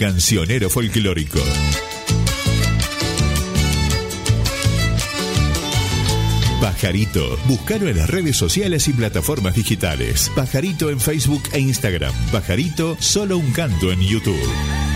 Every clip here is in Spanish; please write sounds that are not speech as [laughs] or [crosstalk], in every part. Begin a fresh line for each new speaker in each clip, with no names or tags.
Cancionero folclórico. Pajarito, búscalo en las redes sociales y plataformas digitales. Pajarito en Facebook e Instagram. Pajarito, solo un canto en YouTube.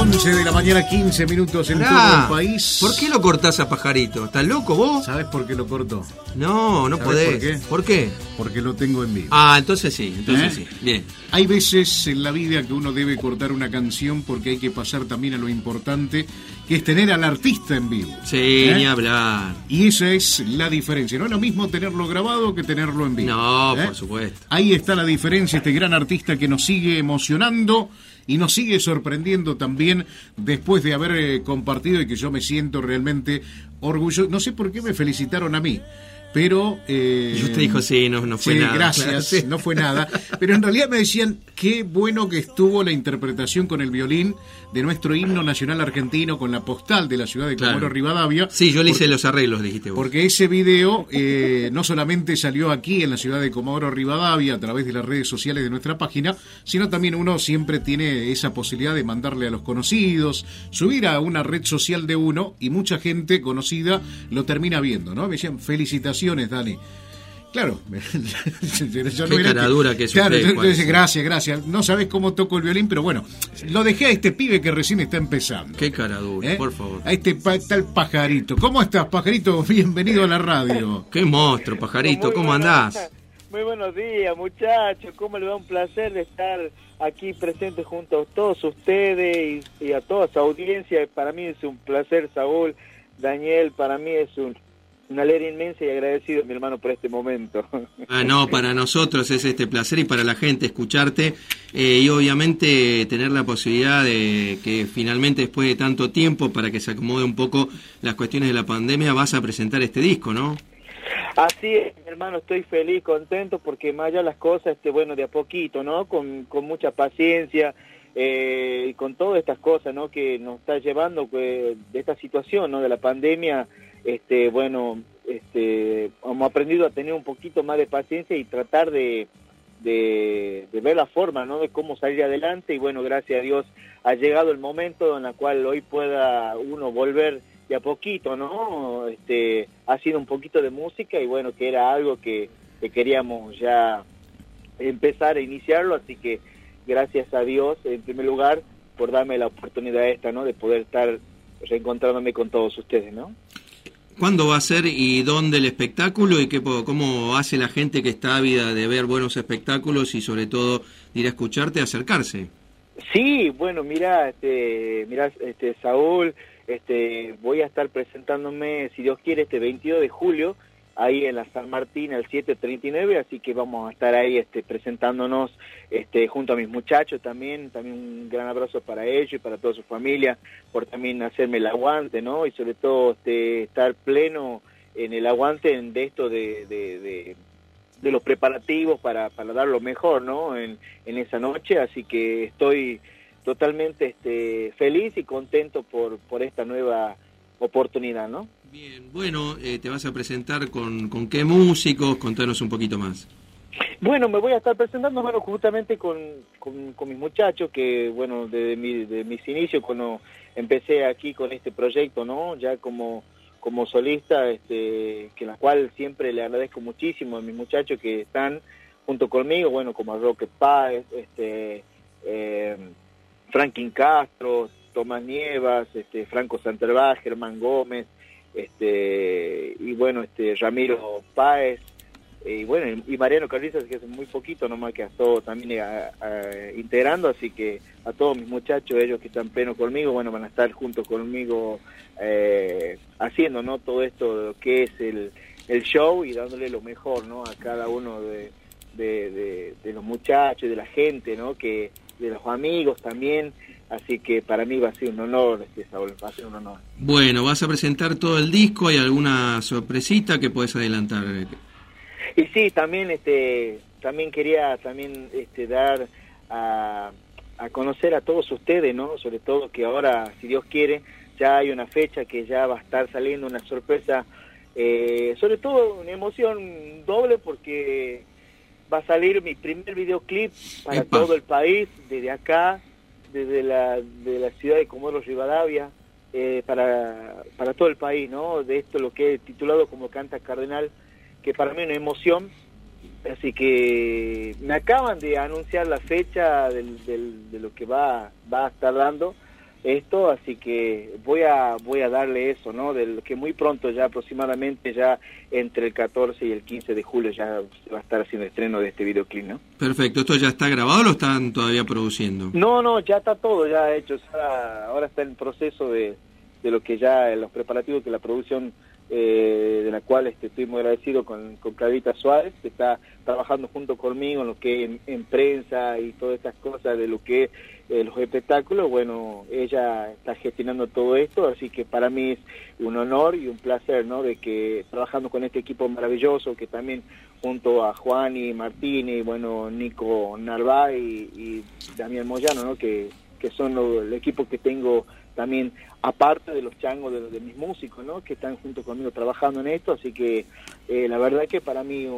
De la mañana, 15 minutos en todo el país.
¿Por qué lo cortás a pajarito? ¿Estás loco vos?
¿Sabes por qué lo corto?
No, no podés.
¿Por qué? Porque lo tengo en vivo.
Ah, entonces sí, entonces ¿Eh? sí. Bien.
Hay veces en la vida que uno debe cortar una canción porque hay que pasar también a lo importante, que es tener al artista en vivo.
Sí, ¿Eh? ni hablar.
Y esa es la diferencia. No es lo mismo tenerlo grabado que tenerlo en vivo.
No, ¿Eh? por supuesto.
Ahí está la diferencia, este gran artista que nos sigue emocionando y nos sigue sorprendiendo también después de haber eh, compartido y que yo me siento realmente orgulloso. No sé por qué me felicitaron a mí pero...
Eh, y usted dijo, sí, no, no fue nada.
Gracias, no fue nada. Pero en realidad me decían, qué bueno que estuvo la interpretación con el violín de nuestro himno nacional argentino con la postal de la ciudad de Comoro Rivadavia.
Sí, yo le hice los arreglos, dijiste vos.
Porque ese video eh, no solamente salió aquí en la ciudad de Comoro Rivadavia a través de las redes sociales de nuestra página, sino también uno siempre tiene esa posibilidad de mandarle a los conocidos, subir a una red social de uno y mucha gente conocida lo termina viendo, ¿no? Me decían, felicitaciones, Dani. Claro, [laughs]
yo no Qué cara dura que
Claro, entonces, gracias, gracias. No sabes cómo toco el violín, pero bueno, lo dejé a este pibe que recién está empezando.
Qué cara dura, ¿Eh? por favor.
A este tal pajarito. ¿Cómo estás, pajarito? [laughs] Bienvenido a la radio.
Qué monstruo, pajarito, ¿cómo andás?
Muy buenos días, muchachos. ¿Cómo le va un placer de estar aquí presente junto a todos ustedes y, y a toda su audiencia? Para mí es un placer, Saúl. Daniel, para mí es un una alegría inmensa y agradecido, mi hermano, por este momento.
Ah, no, para nosotros es este placer y para la gente escucharte eh, y obviamente tener la posibilidad de que finalmente después de tanto tiempo, para que se acomode un poco las cuestiones de la pandemia, vas a presentar este disco, ¿no?
Así es, mi hermano, estoy feliz, contento, porque más allá las cosas, este, bueno, de a poquito, ¿no? Con, con mucha paciencia, eh, y con todas estas cosas, ¿no? Que nos está llevando pues, de esta situación, ¿no? De la pandemia, este, bueno, este, hemos aprendido a tener un poquito más de paciencia y tratar de, de, ver la forma, ¿no? De cómo salir adelante y bueno, gracias a Dios ha llegado el momento en el cual hoy pueda uno volver de a poquito, ¿no? Este, ha sido un poquito de música y bueno, que era algo que, que queríamos ya empezar a iniciarlo, así que gracias a Dios, en primer lugar, por darme la oportunidad esta, ¿no? De poder estar reencontrándome con todos ustedes, ¿no?
¿Cuándo va a ser y dónde el espectáculo y qué, cómo hace la gente que está ávida de ver buenos espectáculos y sobre todo ir a escucharte, acercarse.
Sí, bueno, mira, este, mira, este, Saúl, este, voy a estar presentándome, si Dios quiere, este 22 de julio, ahí en la San Martín, el 739, así que vamos a estar ahí este, presentándonos este, junto a mis muchachos también, también un gran abrazo para ellos y para toda su familia, por también hacerme el aguante, ¿no? Y sobre todo este, estar pleno en el aguante de esto de, de, de, los preparativos para, para dar lo mejor, ¿no? En, en esa noche, así que estoy totalmente este, feliz y contento por, por esta nueva oportunidad, ¿no?
Bien, bueno, eh, te vas a presentar con, con qué músicos, contanos un poquito más.
Bueno, me voy a estar presentando, bueno, justamente con, con, mis muchachos, que, bueno, desde mi, de mis inicios, cuando empecé aquí con este proyecto, ¿no? Ya como, como solista, este, que la cual siempre le agradezco muchísimo a mis muchachos que están junto conmigo, bueno, como a Rocket Paz, este, eh, Franklin Castro, Tomás Nievas, este, Franco Santervá, Germán Gómez, este, y bueno, este, Ramiro Páez, y bueno, y Mariano Carrizas, que es muy poquito nomás que ha estado también integrando, así que a todos mis muchachos, ellos que están pleno conmigo, bueno, van a estar junto conmigo eh, haciendo, ¿no? Todo esto que es el, el show y dándole lo mejor, ¿no? A cada uno de, de, de los muchachos, de la gente, ¿no? Que, de los amigos también, así que para mí va a ser un honor, este, Saúl, va a ser un honor.
Bueno, vas a presentar todo el disco, ¿hay alguna sorpresita que puedes adelantar?
Y sí, también este también quería también este dar a, a conocer a todos ustedes, ¿no? Sobre todo que ahora, si Dios quiere, ya hay una fecha que ya va a estar saliendo una sorpresa, eh, sobre todo una emoción doble porque va a salir mi primer videoclip para todo el país, desde acá, desde la, de la ciudad de Comodoro Rivadavia, eh, para, para todo el país, ¿no? De esto lo que he titulado como Canta Cardenal, que para mí es una emoción. Así que me acaban de anunciar la fecha del, del, de lo que va, va a estar dando esto, así que voy a voy a darle eso, ¿no? Del que muy pronto ya aproximadamente ya entre el 14 y el 15 de julio ya va a estar haciendo estreno de este videoclip, ¿no?
Perfecto, ¿esto ya está grabado o lo están todavía produciendo?
No, no, ya está todo ya hecho, ahora está en proceso de, de lo que ya los preparativos que la producción eh, de la cual este, estoy muy agradecido con, con Clarita Suárez, que está trabajando junto conmigo en lo que en, en prensa y todas estas cosas de lo que eh, los espectáculos, bueno, ella está gestionando todo esto, así que para mí es un honor y un placer, ¿no? De que trabajando con este equipo maravilloso, que también junto a Juan y Martín y bueno, Nico Narváez y, Daniel Moyano, ¿no? Que, que son el equipo que tengo también aparte de los changos de, mis músicos, ¿no? Que están junto conmigo trabajando en esto, así que eh, la verdad que para mí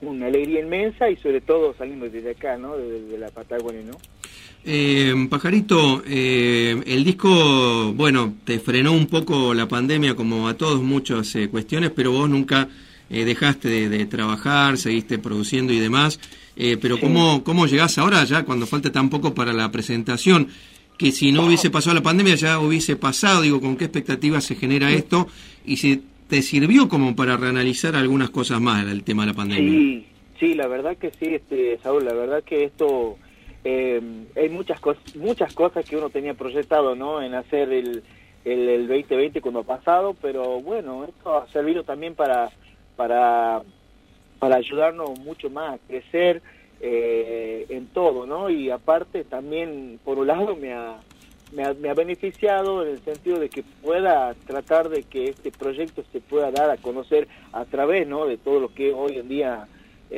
una alegría inmensa y sobre todo saliendo desde acá, ¿no? Desde, la Patagonia, ¿no?
Eh, Pajarito, eh, el disco, bueno, te frenó un poco la pandemia como a todos muchas eh, cuestiones, pero vos nunca dejaste de, trabajar, seguiste produciendo y demás. pero ¿cómo, ¿cómo llegás ahora ya cuando falta tan poco para la presentación? que si no hubiese pasado la pandemia ya hubiese pasado, digo, con qué expectativas se genera esto y si te sirvió como para reanalizar algunas cosas más el tema de la pandemia.
Sí, sí, la verdad que sí, este, Saúl, la verdad que esto, eh, hay muchas, muchas cosas que uno tenía proyectado, ¿no? En hacer el, el, el 2020 cuando ha pasado, pero bueno, esto ha servido también para, para, para ayudarnos mucho más a crecer, eh, en todo, ¿no? Y aparte también, por un lado, me ha, me ha, me, ha, beneficiado en el sentido de que pueda tratar de que este proyecto se pueda dar a conocer a través, ¿no? De todo lo que hoy en día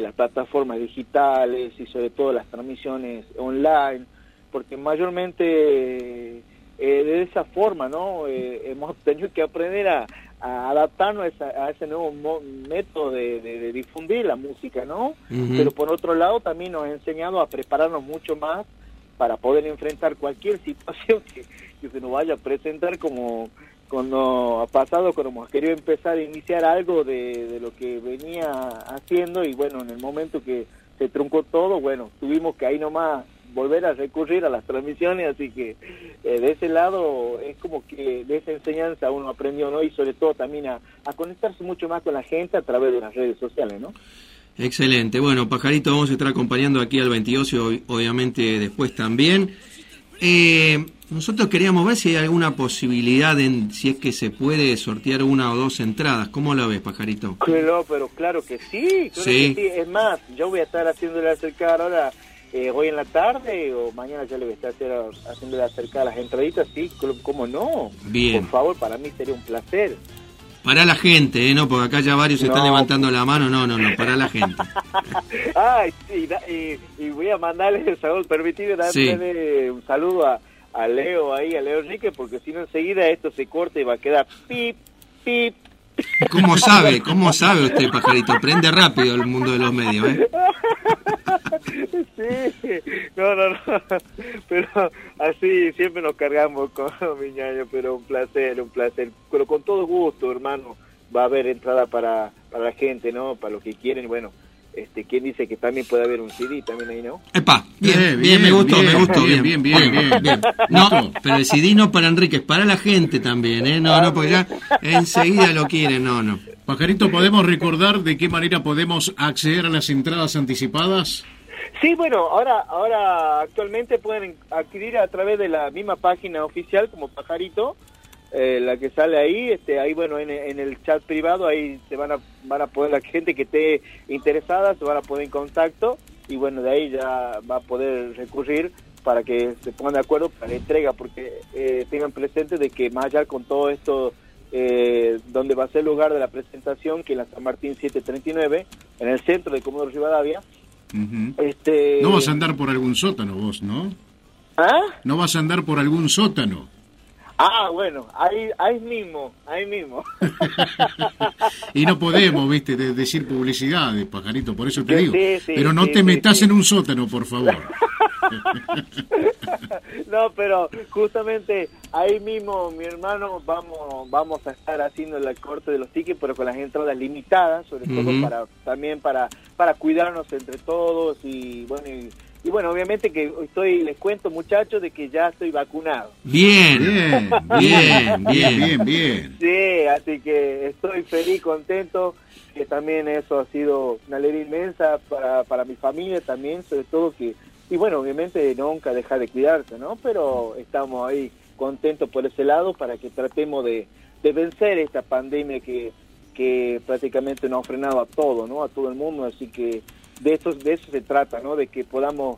las plataformas digitales y sobre todo las transmisiones online, porque mayormente eh, de esa forma, ¿no? Eh, hemos tenido que aprender a, a adaptarnos a, ese nuevo método de, difundir la música, ¿no? Pero por otro lado también nos ha enseñado a prepararnos mucho más para poder enfrentar cualquier [laughs] situación que, se nos vaya a presentar como cuando ha pasado, hemos querido empezar a iniciar algo de, lo que venía haciendo y bueno, en el momento que se truncó todo, bueno, tuvimos que ahí nomás volver a recurrir a las transmisiones, así que eh, de ese lado es como que de esa enseñanza uno aprendió, ¿no? Y sobre todo también a, conectarse mucho más con la gente a través de las redes sociales, ¿no?
Excelente. Bueno, Pajarito, vamos a estar acompañando aquí al 22 y obviamente después también. Eh, nosotros queríamos ver si hay alguna posibilidad, en, si es que se puede sortear una o dos entradas. ¿Cómo lo ves, Pajarito?
Claro, pero claro que sí. Claro
Sí.
Que sí. Es más, yo voy a estar haciéndole acercar ahora, eh, hoy en la tarde o mañana ya le voy a estar haciéndole acercar las entraditas, sí, ¿cómo no?
Bien.
Por favor, para mí sería un placer.
Para la gente, ¿eh? ¿no? Porque acá ya varios están
No.
levantando la mano. No, no, no, para la gente. [laughs]
Ay, sí, y, y voy a mandarle, [laughs] Saúl, permitirme
Sí.
darle un saludo a, a Leo ahí, a Leo Enrique, porque si no enseguida esto se corta y va a quedar pip, pip.
¿Cómo sabe? ¿Cómo sabe usted, Pajarito? Prende rápido el mundo de los medios, ¿eh? [laughs]
Sí, no, no, no, pero así siempre nos cargamos con [laughs] mi ñaño, pero un placer, un placer, pero con todo gusto, hermano, va a haber entrada para, para la gente, ¿no? Para los que quieren, bueno, este, ¿quién dice que también puede haber un CD también ahí, no?
Epa, bien,
Bien,
bien, me
bien,
gustó, me
bien,
gustó, bien.
bien, bien, bien, bien. [laughs]
No, pero el CD no para Enrique, es para la gente también, ¿eh? No, no, porque ya enseguida lo quieren, no, no.
Pajarito, ¿podemos recordar de qué manera podemos acceder a las entradas anticipadas?
Sí, bueno, ahora, ahora actualmente pueden adquirir a través de la misma página oficial como Pajarito, eh, la que sale ahí, este, ahí bueno, en, en el chat privado, ahí se van a, van a poder, la gente que esté interesada se van a poner en contacto y bueno, de ahí ya va a poder recurrir para que se pongan de acuerdo para la entrega, porque eh, tengan presente de que más allá con todo esto, eh, donde va a ser el lugar de la presentación, que es la San Martín 739, en el centro de Comodoro Rivadavia, Este...
No vas a andar por algún sótano vos, ¿no?
¿Ah?
No vas a andar por algún sótano.
Ah, bueno, ahí, ahí mismo, ahí mismo. [laughs]
Y no podemos, viste, de- decir publicidades, pajarito, por eso te digo.
sí, sí,
Pero no
sí,
te metas en un sótano, por favor. [laughs] [laughs]
no, pero justamente ahí mismo, mi hermano, vamos vamos a estar haciendo el corte de los tickets, pero con las entradas limitadas, sobre todo para también para para cuidarnos entre todos y bueno y, y bueno, obviamente que estoy les cuento muchachos de que ya estoy vacunado.
Bien,
Bien,
bien, [laughs] bien.
bien, bien.
Sí, así que estoy feliz, contento, que también eso ha sido una alegría inmensa para, para mi familia también, sobre todo que, y bueno, obviamente nunca dejar de cuidarse, ¿no? Pero estamos ahí contentos por ese lado para que tratemos de, de vencer esta pandemia que, que prácticamente nos ha frenado a todo, ¿no? A todo el mundo, así que de eso, de eso se trata, ¿no? De que podamos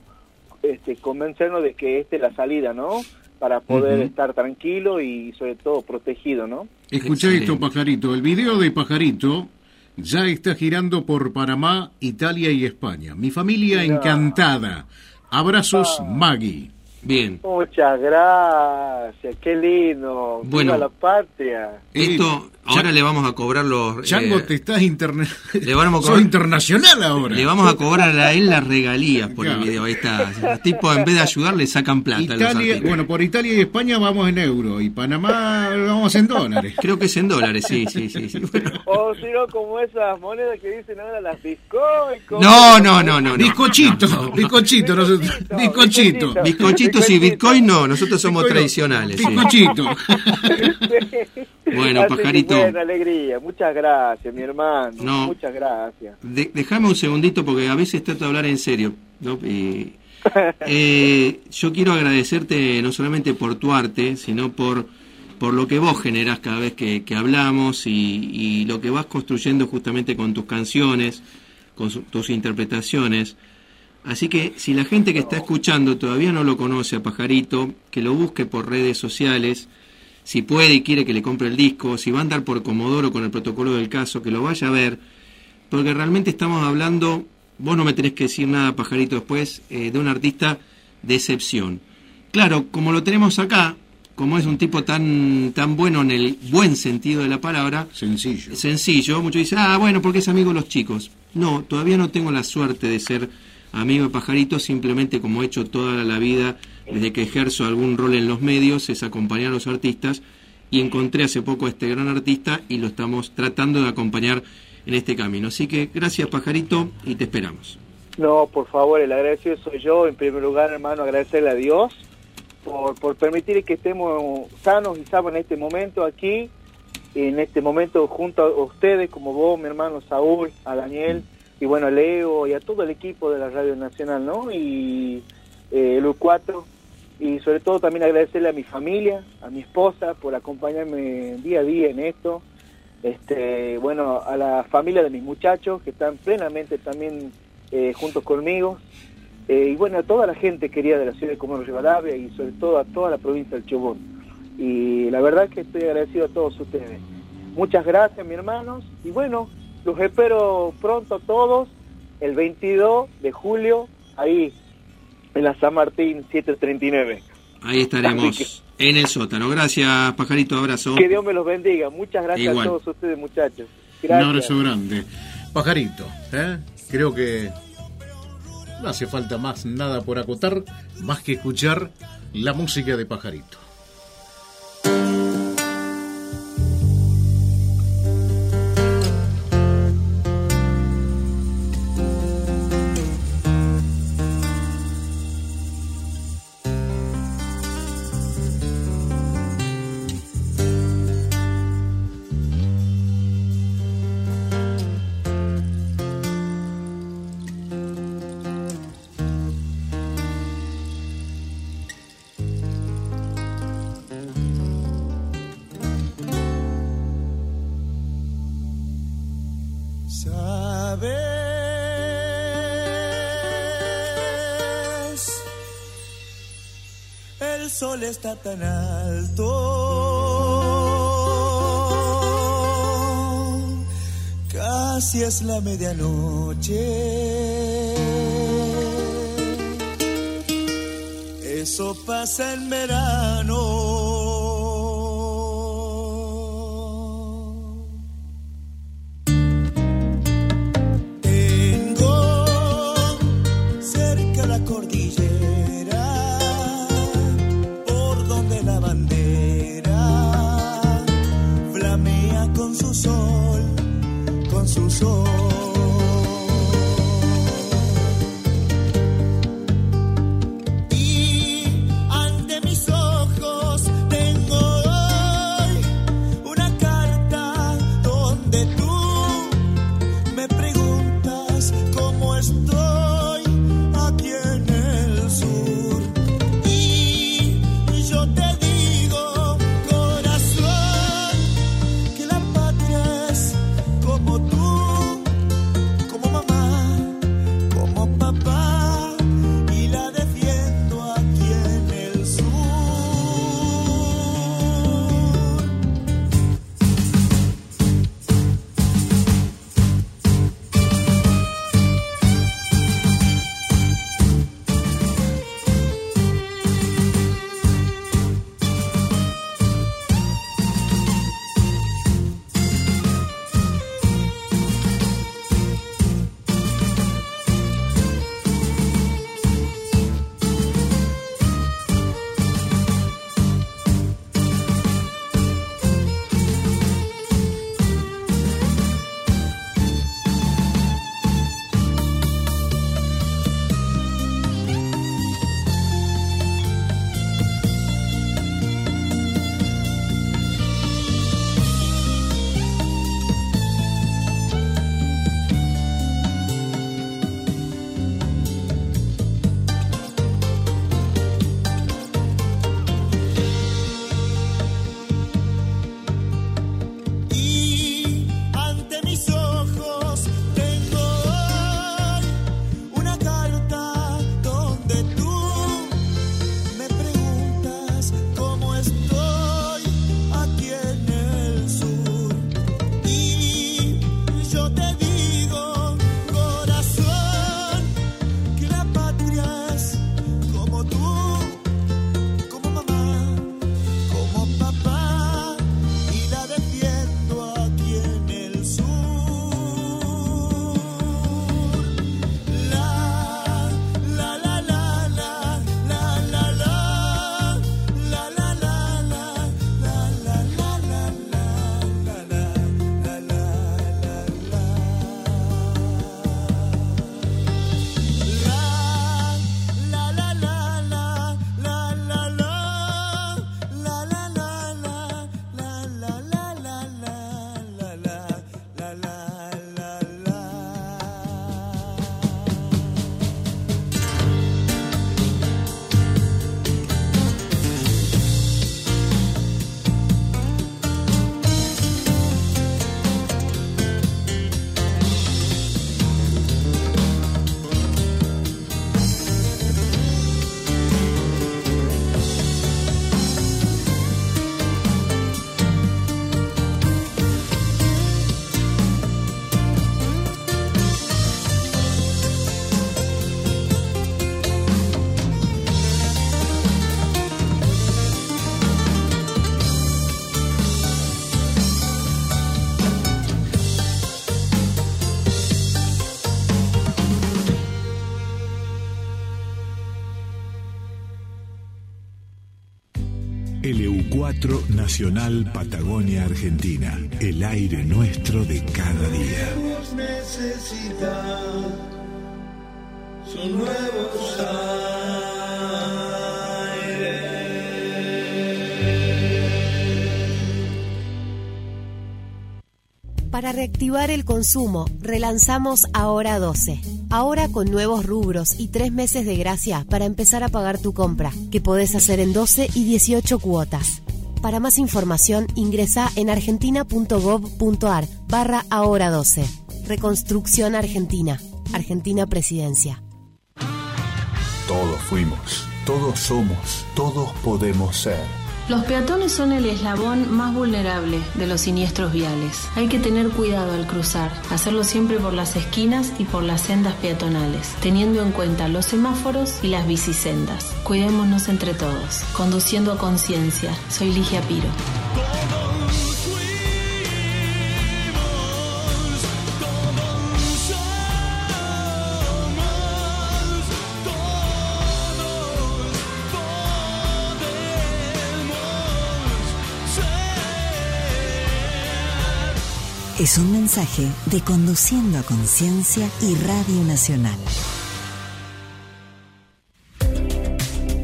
este, convencernos de que esta es la salida, ¿no? Para poder estar tranquilo y sobre todo protegido, ¿no?
Escucha
Excelente.
esto, pajarito. El video de pajarito ya está girando por Panamá, Italia y España. Mi familia
Mira.
encantada. Abrazos, Maggie.
Bien.
Muchas gracias, qué lindo.
Bueno.
Viva la patria.
Esto, ahora le vamos a cobrar los...
Chango,
eh,
te estás interna...
le vamos a [laughs] cobrar-
internacional ahora.
Le vamos a cobrar a él las regalías por el video. Ahí está. Los tipos, en vez de ayudar, le sacan plata a los
bueno, por Italia y España vamos en euro y Panamá vamos en dólares. [laughs]
Creo que es en dólares, sí, sí, sí. sí. Bueno.
O si no, como esas monedas que dicen ahora las Bitcoin. como-
No, no, no, no. no.
bizcochito, bizcochito, nosotros- bizcochito.
bizcochito.
Bizcochitos y Bitcoin no, nosotros somos tradicionales. sí. [laughs] Bueno,
Así
pajarito.
buena alegría. Muchas gracias, mi hermano.
No.
Muchas gracias.
De- déjame un segundito porque a veces trato de hablar en serio. ¿no? Y, eh, yo quiero agradecerte no solamente por tu arte, sino por, por lo que vos generás cada vez que, que hablamos y, y lo que vas construyendo justamente con tus canciones, con su- tus interpretaciones. Así que si la gente que está escuchando todavía no lo conoce a Pajarito, que lo busque por redes sociales, si puede y quiere que le compre el disco, si va a andar por Comodoro con el protocolo del caso, que lo vaya a ver, porque realmente estamos hablando, vos no me tenés que decir nada, Pajarito, después, eh, de un artista de excepción. Claro, como lo tenemos acá, como es un tipo tan, tan bueno en el buen sentido de la palabra,
Sencillo.
sencillo, muchos dicen, ah, bueno, porque es amigo de los chicos. No, todavía no tengo la suerte de ser amigo de Pajarito, simplemente como he hecho toda la vida, desde que ejerzo algún rol en los medios, es acompañar a los artistas, y encontré hace poco a este gran artista y lo estamos tratando de acompañar en este camino. Así que gracias Pajarito y te esperamos.
No, por favor, el agradecido soy yo. En primer lugar, hermano, agradecerle a Dios por, por permitir que estemos sanos y salvos en este momento aquí, en este momento junto a ustedes, como vos, mi hermano Saúl, a Daniel, y bueno, a Leo y a todo el equipo de la Radio Nacional, ¿no? Y eh, el U4, y sobre todo también agradecerle a mi familia, a mi esposa por acompañarme día a día en esto, este, bueno, a la familia de mis muchachos que están plenamente también eh, juntos conmigo, eh, y bueno, a toda la gente querida de la ciudad de Comodoro Rivadavia y sobre todo a toda la provincia del Chubut. Y la verdad que estoy agradecido a todos ustedes. Muchas gracias, mis hermanos, y bueno, los espero pronto a todos, el 22 de julio, ahí en la San Martín 739.
Ahí estaremos en el sótano. Gracias, Pajarito, abrazo.
Que Dios me los bendiga. Muchas gracias a todos ustedes, muchachos. Gracias.
Un abrazo grande. Pajarito, ¿eh? creo que no hace falta más nada por acotar, más que escuchar la música de Pajarito.
Está tan alto. Casi es la medianoche. Eso pasa en verano.
LU4 Nacional Patagonia Argentina. El aire nuestro de cada día.
Son nuevos
Para reactivar el consumo, relanzamos Ahora 12. Ahora con nuevos rubros y tres meses de gracia para empezar a pagar tu compra, que podés hacer en 12 y 18 cuotas. Para más información, ingresa en argentina.gov.ar barra Ahora 12. Reconstrucción Argentina. Argentina Presidencia.
Todos fuimos, todos somos, todos podemos ser.
Los peatones son el eslabón más vulnerable de los siniestros viales. Hay que tener cuidado al cruzar, hacerlo siempre por las esquinas y por las sendas peatonales, teniendo en cuenta los semáforos y las bicisendas. Cuidémonos entre todos, conduciendo a conciencia. Soy Ligia Piro.
Es un mensaje de Conduciendo a Conciencia y Radio Nacional.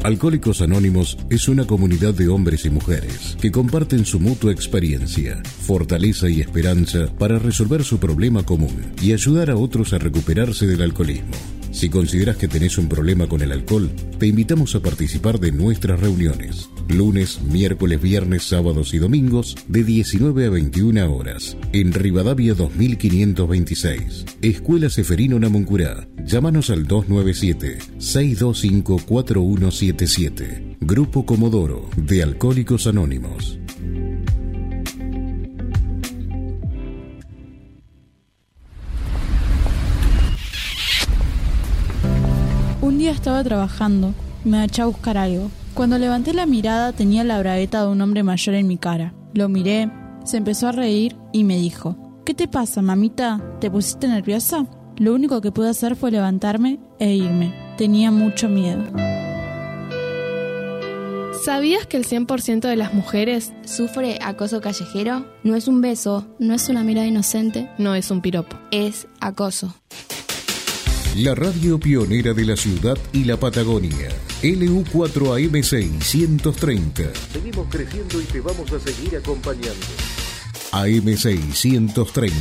Alcohólicos Anónimos es una comunidad de hombres y mujeres que comparten su mutua experiencia, fortaleza y esperanza para resolver su problema común y ayudar a otros a recuperarse del alcoholismo. Si consideras que tenés un problema con el alcohol, te invitamos a participar de nuestras reuniones. Lunes, miércoles, viernes, sábados y domingos de 19 a 21 horas. En Rivadavia 2526. Escuela Seferino Namuncurá. Llámanos al 297-625-4177. Grupo Comodoro de Alcohólicos Anónimos.
Día estaba trabajando, me eché a buscar algo. Cuando levanté la mirada tenía la bragueta de un hombre mayor en mi cara. Lo miré, se empezó a reír y me dijo, ¿Qué te pasa, mamita? ¿Te pusiste nerviosa? Lo único que pude hacer fue levantarme e irme. Tenía mucho miedo.
¿Sabías que el 100% de las mujeres
sufre acoso callejero? No es un beso, no es una mirada inocente,
no es un piropo,
es acoso.
La radio pionera de la ciudad y la Patagonia. LU4AM630.
Seguimos creciendo y te vamos a seguir acompañando.
AM630.